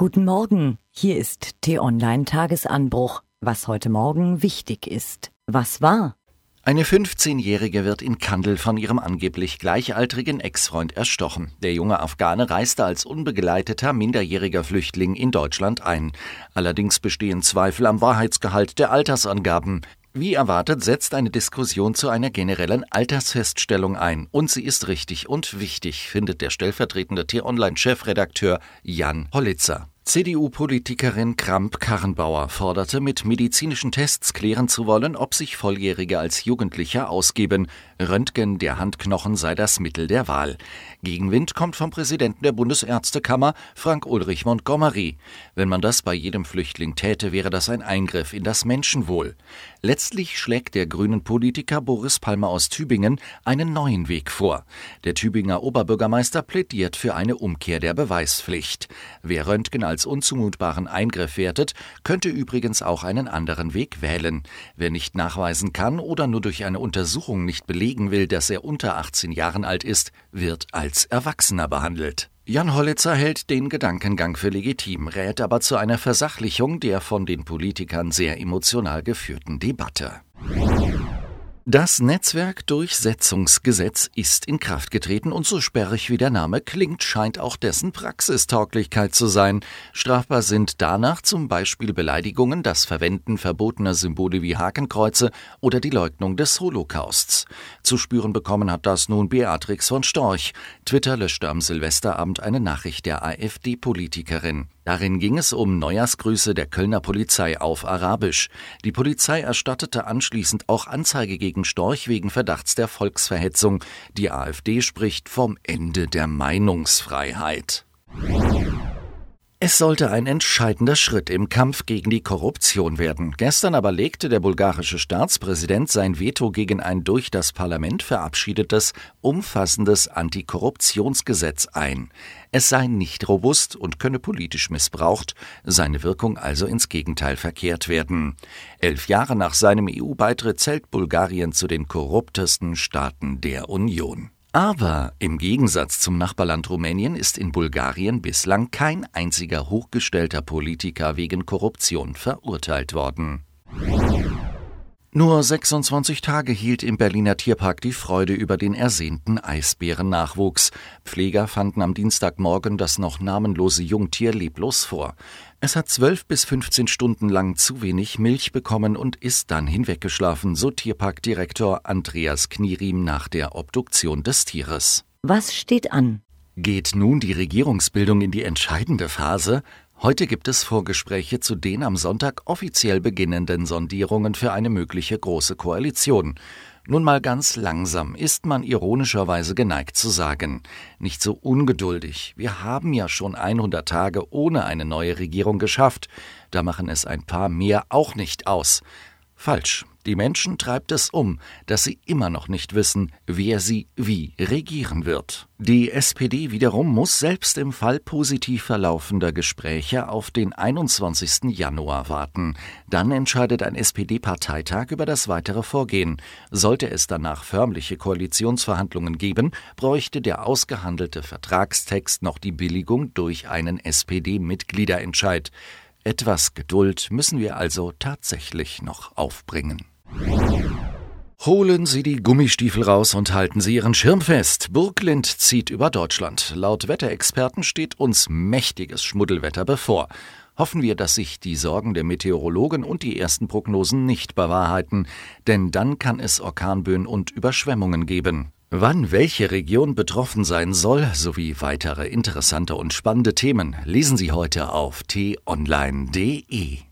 Guten Morgen, hier ist T-Online Tagesanbruch. Was heute Morgen wichtig ist. Was war? Eine 15-Jährige wird in Kandel von ihrem angeblich gleichaltrigen Ex-Freund erstochen. Der junge Afghane reiste als unbegleiteter minderjähriger Flüchtling in Deutschland ein. Allerdings bestehen Zweifel am Wahrheitsgehalt der Altersangaben. Wie erwartet setzt eine Diskussion zu einer generellen Altersfeststellung ein. Und sie ist richtig und wichtig, findet der stellvertretende T-Online-Chefredakteur Jan Hollitzer. CDU-Politikerin Kramp-Karrenbauer forderte, mit medizinischen Tests klären zu wollen, ob sich Volljährige als Jugendlicher ausgeben. Röntgen der Handknochen sei das Mittel der Wahl. Gegenwind kommt vom Präsidenten der Bundesärztekammer, Frank Ulrich Montgomery. Wenn man das bei jedem Flüchtling täte, wäre das ein Eingriff in das Menschenwohl. Letztlich schlägt der grünen Politiker Boris Palmer aus Tübingen einen neuen Weg vor. Der Tübinger Oberbürgermeister plädiert für eine Umkehr der Beweispflicht. Wer Röntgen als unzumutbaren Eingriff wertet, könnte übrigens auch einen anderen Weg wählen. Wer nicht nachweisen kann oder nur durch eine Untersuchung nicht belegen will, dass er unter 18 Jahren alt ist, wird als Erwachsener behandelt. Jan Hollitzer hält den Gedankengang für legitim, rät aber zu einer Versachlichung der von den Politikern sehr emotional geführten Debatte. Das Netzwerkdurchsetzungsgesetz ist in Kraft getreten und so sperrig wie der Name klingt, scheint auch dessen Praxistauglichkeit zu sein. Strafbar sind danach zum Beispiel Beleidigungen, das Verwenden verbotener Symbole wie Hakenkreuze oder die Leugnung des Holocausts. Zu spüren bekommen hat das nun Beatrix von Storch. Twitter löschte am Silvesterabend eine Nachricht der AfD-Politikerin. Darin ging es um Neujahrsgrüße der Kölner Polizei auf Arabisch. Die Polizei erstattete anschließend auch Anzeige gegen Storch wegen Verdachts der Volksverhetzung. Die AfD spricht vom Ende der Meinungsfreiheit. Es sollte ein entscheidender Schritt im Kampf gegen die Korruption werden. Gestern aber legte der bulgarische Staatspräsident sein Veto gegen ein durch das Parlament verabschiedetes, umfassendes Antikorruptionsgesetz ein. Es sei nicht robust und könne politisch missbraucht, seine Wirkung also ins Gegenteil verkehrt werden. Elf Jahre nach seinem EU-Beitritt zählt Bulgarien zu den korruptesten Staaten der Union. Aber im Gegensatz zum Nachbarland Rumänien ist in Bulgarien bislang kein einziger hochgestellter Politiker wegen Korruption verurteilt worden. Nur 26 Tage hielt im Berliner Tierpark die Freude über den ersehnten Eisbärennachwuchs. Pfleger fanden am Dienstagmorgen das noch namenlose Jungtier leblos vor. Es hat zwölf bis 15 Stunden lang zu wenig Milch bekommen und ist dann hinweggeschlafen, so Tierparkdirektor Andreas Knieriem nach der Obduktion des Tieres. Was steht an? Geht nun die Regierungsbildung in die entscheidende Phase? Heute gibt es Vorgespräche zu den am Sonntag offiziell beginnenden Sondierungen für eine mögliche große Koalition. Nun mal ganz langsam ist man ironischerweise geneigt zu sagen. Nicht so ungeduldig. Wir haben ja schon 100 Tage ohne eine neue Regierung geschafft. Da machen es ein paar mehr auch nicht aus. Falsch. Die Menschen treibt es um, dass sie immer noch nicht wissen, wer sie wie regieren wird. Die SPD wiederum muss selbst im Fall positiv verlaufender Gespräche auf den 21. Januar warten. Dann entscheidet ein SPD-Parteitag über das weitere Vorgehen. Sollte es danach förmliche Koalitionsverhandlungen geben, bräuchte der ausgehandelte Vertragstext noch die Billigung durch einen SPD-Mitgliederentscheid. Etwas Geduld müssen wir also tatsächlich noch aufbringen. Holen Sie die Gummistiefel raus und halten Sie Ihren Schirm fest. Burglind zieht über Deutschland. Laut Wetterexperten steht uns mächtiges Schmuddelwetter bevor. Hoffen wir, dass sich die Sorgen der Meteorologen und die ersten Prognosen nicht bewahrheiten, denn dann kann es Orkanböen und Überschwemmungen geben. Wann welche Region betroffen sein soll, sowie weitere interessante und spannende Themen, lesen Sie heute auf t-online.de.